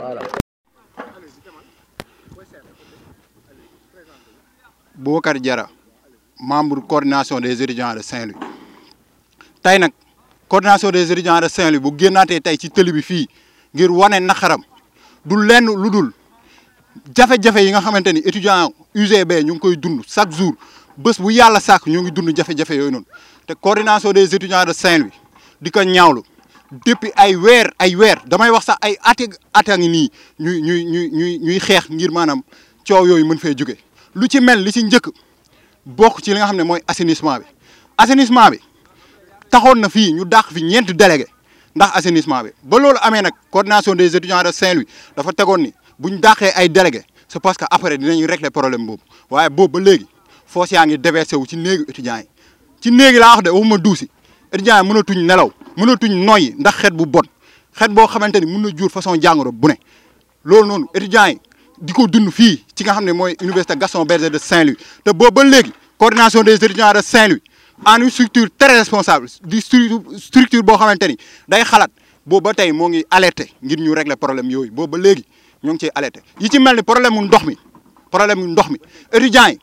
voilà. Boubacar Diarra membre coordination des étudiants de Saint-Louis. Tey nag coordination des étudiants de Saint-Louis bu génnaatee tey ci tëli bi fii ngir wane naqaram du lenn lu dul jafe-jafe yi nga xamante ni étudiant UGB ñu ngi koy dund chaque jour. Bés bu yàlla sàkk ñu ngi dund jafe-jafe yooyu noonu. Te coordination des étudiants de Saint-Louis di ko ñaawlu. Depuis ay weer ay weer damay wax sax ay ati ata ngi nii ñuy ñuy ñuy ñuy ñuy xeex ngir maanaam coow yooyu mën fee jóge. Lu ci mel li ci njëkk bokk ci li nga xam ne mooy assainissement bi. Assainissement bi taxoon na fii ñu dàq fi ñeenti délégué ndax assainissement bi. Ba loolu amee nag coordination des étudiants de Saint-Louis dafa tegoon ni bu ñu dàqee ay délégué c'est parce que après dinañu régler problème boobu. Waaye boobu ba léegi foos yaa ngi déversé wu ci néegu étudiants yi. Ci néegi laa wax de waxuma duusi. Étudiants yi mënatuñ nelaw. Mënatuñ noyyi ndax xeet bu bon xeet boo xamante ni jur façon jàngoro bu ne. Loolu noonu étudiants yi di dund fii ci nga université Gaston Berger de Saint-Louis. Te boobu ba léegi coordination des étudiants de Saint-Louis en une structure très responsable di structure boo xamante ni day xalaat. Boobu ba tey moo ngi alerté ngir ñu régler problème yooyu. Boobu ba léegi ñoo ngi ciy alerté. Yi ci problème mu ndox mi problème mu ndox mi étudiants yi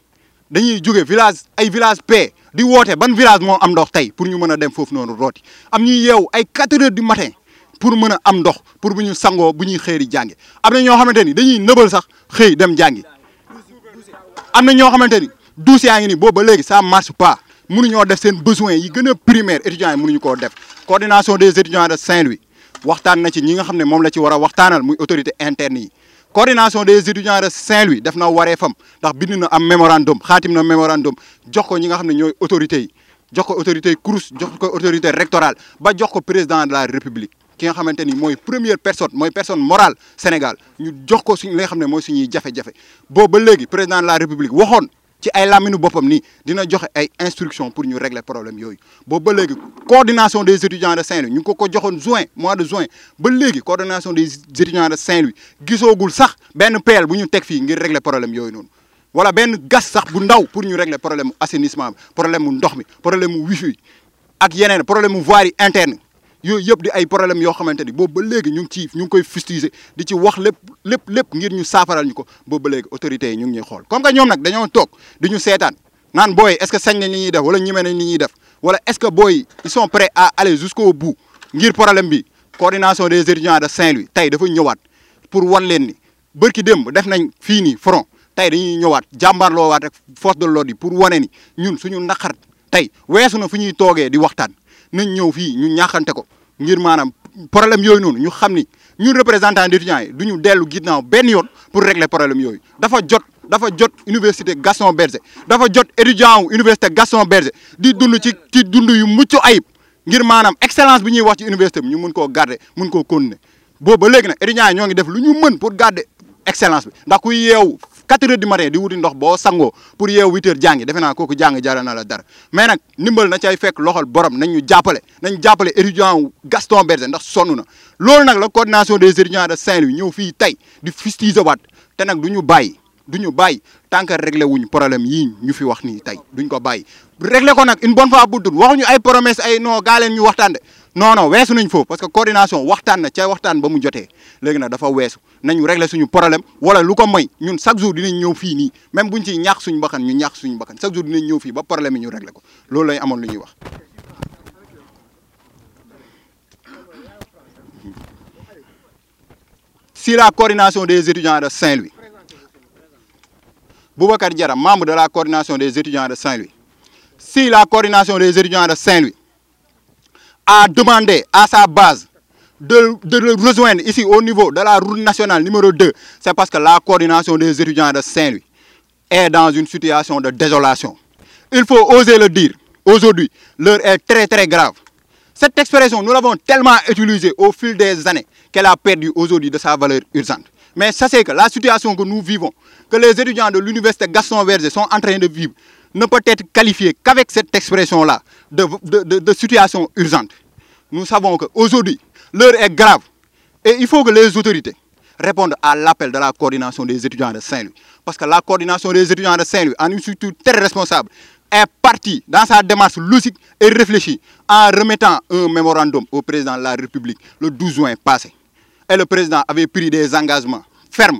dañuy village ay village P di woote ban village moo am ndox tey pour ñu mën a dem foofu noonu rooti. Am ñuy yeew ay 4 heures du matin pour mën a am ndox pour bu ñu sangoo bu ñuy xëy di jàngi. Am na ñoo xamante ni dañuy nëbal sax xëy dem jàngi. Am na ñoo xamante ni douze yaa ngi ni boobu ba léegi ça marche pas. Mënuñoo def seen besoin yi gën a primaire étudiants yi mënuñu koo def. Coordination des étudiants de Saint-Louis waxtaan na ci ñi nga xam ne moom la ci war a waxtaanal muy autorité interne yi. Coordination des étudiants de Saint-Louis def na waree fam ndax bind na am mémorandum xaatim na mémorandum jox ko ñi nga xam ne ñooy autorités jox ko autorité CROUS jox ko autorité rectorale ba jox ko président de la république ki nga xamante ni mooy première personne mooy personne morale Sénégal ñu jox ko suñ li nga xam ne mooy suñuy jafe-jafe. Boobu président de la république waxoon ci ay laminu boppam instructions pour ñu régler problème yooyu. Boobu ba léegi coordination des étudiants de Saint-Louis ñu ngi ko ko joxoon juin mois de juin. Ba coordination des étudiants de Saint-Louis gisoogul sax benn pelle bu ñu teg régler problème yooyu noonu. Wala benn gas sax bu ndaw pour ñu régler problème mu assainissement bi problème mu ndox mi problème wifi ak yeneen problème voirie interne yooyu yëpp di ay problème yoo xamante ni boobu ba léegi ñu ngi ci ñu koy fustiger di ci wax lépp lépp lépp ngir ñu saafaral ñu ko. Boobu ba léegi autorités yi ñu ngi ñuy xool. Comme que ñoom nag dañoo toog di ñu seetaan naan booy est-ce que sañ nañ li ñuy def wala ñime nañ li ñuy def wala est-ce que booy ils sont prêts à aller jusqu'au bout ngir problème bi. Coordination des étudiants de Saint-Louis tey dafa ñëwaat pour wan leen ni bërki démb def nañ fii nii front tey dañuy ñëwaat jàmbaarloo waat ak force de l'ordre yi pour wane ni ñun suñu naqar tey weesu na fu ñuy toogee di waxtaan. Nañ ñëw fii ñu ñaaxante ko. Ngir maanaam problème yooyu noonu ñu xam ni ñun représentant d'étudiants yi du ñu dellu ginnaaw benn yoon pour régler problème yooyu. dafa jot dafa jot université Gaston Berger dafa jot étudiant université Gaston Berger di dund ci ci dund yu mucc ayib ngir maanaam excellence bi ñuy wax ci université bi ñu mun koo garder mun koo continuer. Boobu ba léegi nag étudiants yi ñoo ngi def lu ñu mën pour garder excellence bi ndax kuy yeewu 4 heures du matin di wuti ndox boo sangoo pour yeewu 8 heures jàngi defe naa kooku jàng jara na la dara. Mais nag ndimbal na cay fekk loxol borom nañ ñu jàppale nañ jàppale étudiant wu Gaston Berger ndax sonn na. Loolu nag la coordination des étudiants de Saint-Louis ñëw di fustiger waat te nag du ñu bàyyi du ñu bàyyi tant que réglé wuñ problème yii ñu fi wax nii tey duñ ko bàyyi. Réglé ko nag une bonne fois pour toutes waxuñu ay promesse ay non gaa ñu waxtaan de. Non weesu nañ foofu parce que coordination waxtaan na ca waxtaan ba mu jotee. Léegi nag dafa weesu nañu régler suñu problème wala lu ko moy ñun chaque jour dinañ ñëw fii nii même buñ ciy ñaax suñu bakkan ñu ñaax suñu bakkan chaque jour dinañ ñëw fii ba problème ñu régler ko. Loolu lañ amoon lu ñuy wax. si la coordination des étudiants de Saint-Louis Boubacar Diarra membre de la coordination des étudiants de Saint-Louis. Si la coordination des étudiants de Saint-Louis a demandé à sa base de, le rejoindre ici au niveau de la route nationale numéro 2, c'est parce que la coordination des étudiants de Saint-Louis est dans une situation de désolation. Il faut oser le dire. Aujourd'hui, l'heure est très très grave. Cette expression, nous l'avons tellement utilisée au fil des années qu'elle a perdu aujourd'hui de sa valeur urgente. Mais sachez que la situation que nous vivons, que les étudiants de l'université Gaston Berger sont en train de vivre, ne peut être qualifiée qu'avec cette expression-là de, de situation urgente. Nous savons qu'aujourd'hui, l'heure est grave et il faut que les autorités répondent à l'appel de la coordination des étudiants de Saint-Louis. Parce que la coordination des étudiants de Saint-Louis, en une structure très responsable, est partie dans sa démarche logique et réfléchie en remettant un mémorandum au président de la République le 12 juin passé. et le président avait pris des engagements fermes,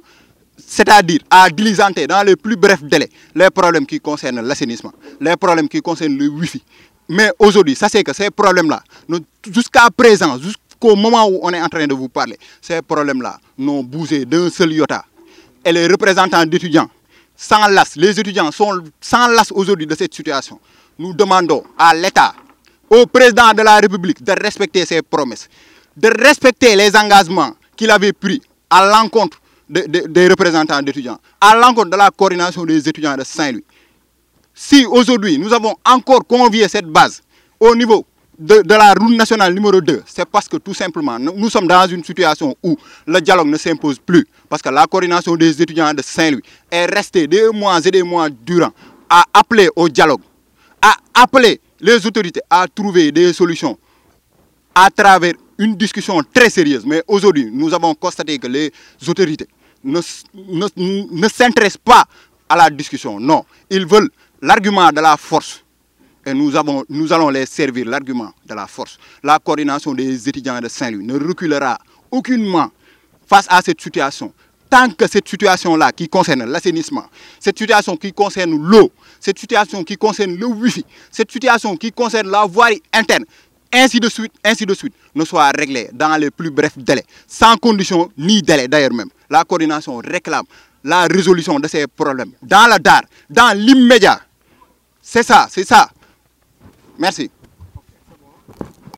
c'est-à-dire à diligenter dans les plus brefs délais les problèmes qui concernent l'assainissement, les problèmes qui concernent le Wi-Fi. Mais aujourd'hui, ça c'est que ces problèmes-là, jusqu'à présent, jusqu'au moment où on est en train de vous parler, ces problèmes-là n'ont bougé d'un seul iota. Et les représentants d'étudiants, sans les étudiants sont sans aujourd'hui de cette situation. Nous demandons à l'État, au président de la République de respecter ses promesses, de respecter les engagements qu'il avait pris à l'encontre des représentants d'étudiants, à l'encontre de la coordination des étudiants de Saint-Louis. Si aujourd'hui nous avons encore convié cette base au niveau de, la route nationale numéro 2, c'est parce que tout simplement nous sommes dans une situation où le dialogue ne s'impose plus. Parce que la coordination des étudiants de Saint-Louis est restée des mois et des mois durant à appeler au dialogue, à appeler les autorités à trouver des solutions à travers une discussion très sérieuse. Mais aujourd'hui, nous avons constaté que les autorités ne, ne, s'intéressent pas à la discussion. Non, ils veulent l'argument de la force. Et nous, avons, nous allons les servir l'argument de la force. La coordination des étudiants de Saint-Louis ne reculera aucunement face à cette situation. Tant que cette situation-là qui concerne l'assainissement, cette situation qui concerne l'eau, cette situation qui concerne le Wi-Fi, cette situation qui concerne la voirie interne, ainsi de suite, ainsi de suite, ne soit réglée dans les plus brefs délais, sans condition ni délai d'ailleurs même. La coordination réclame la résolution de ces problèmes dans la DAR, dans l'immédiat. C'est ça, c'est ça. Merci.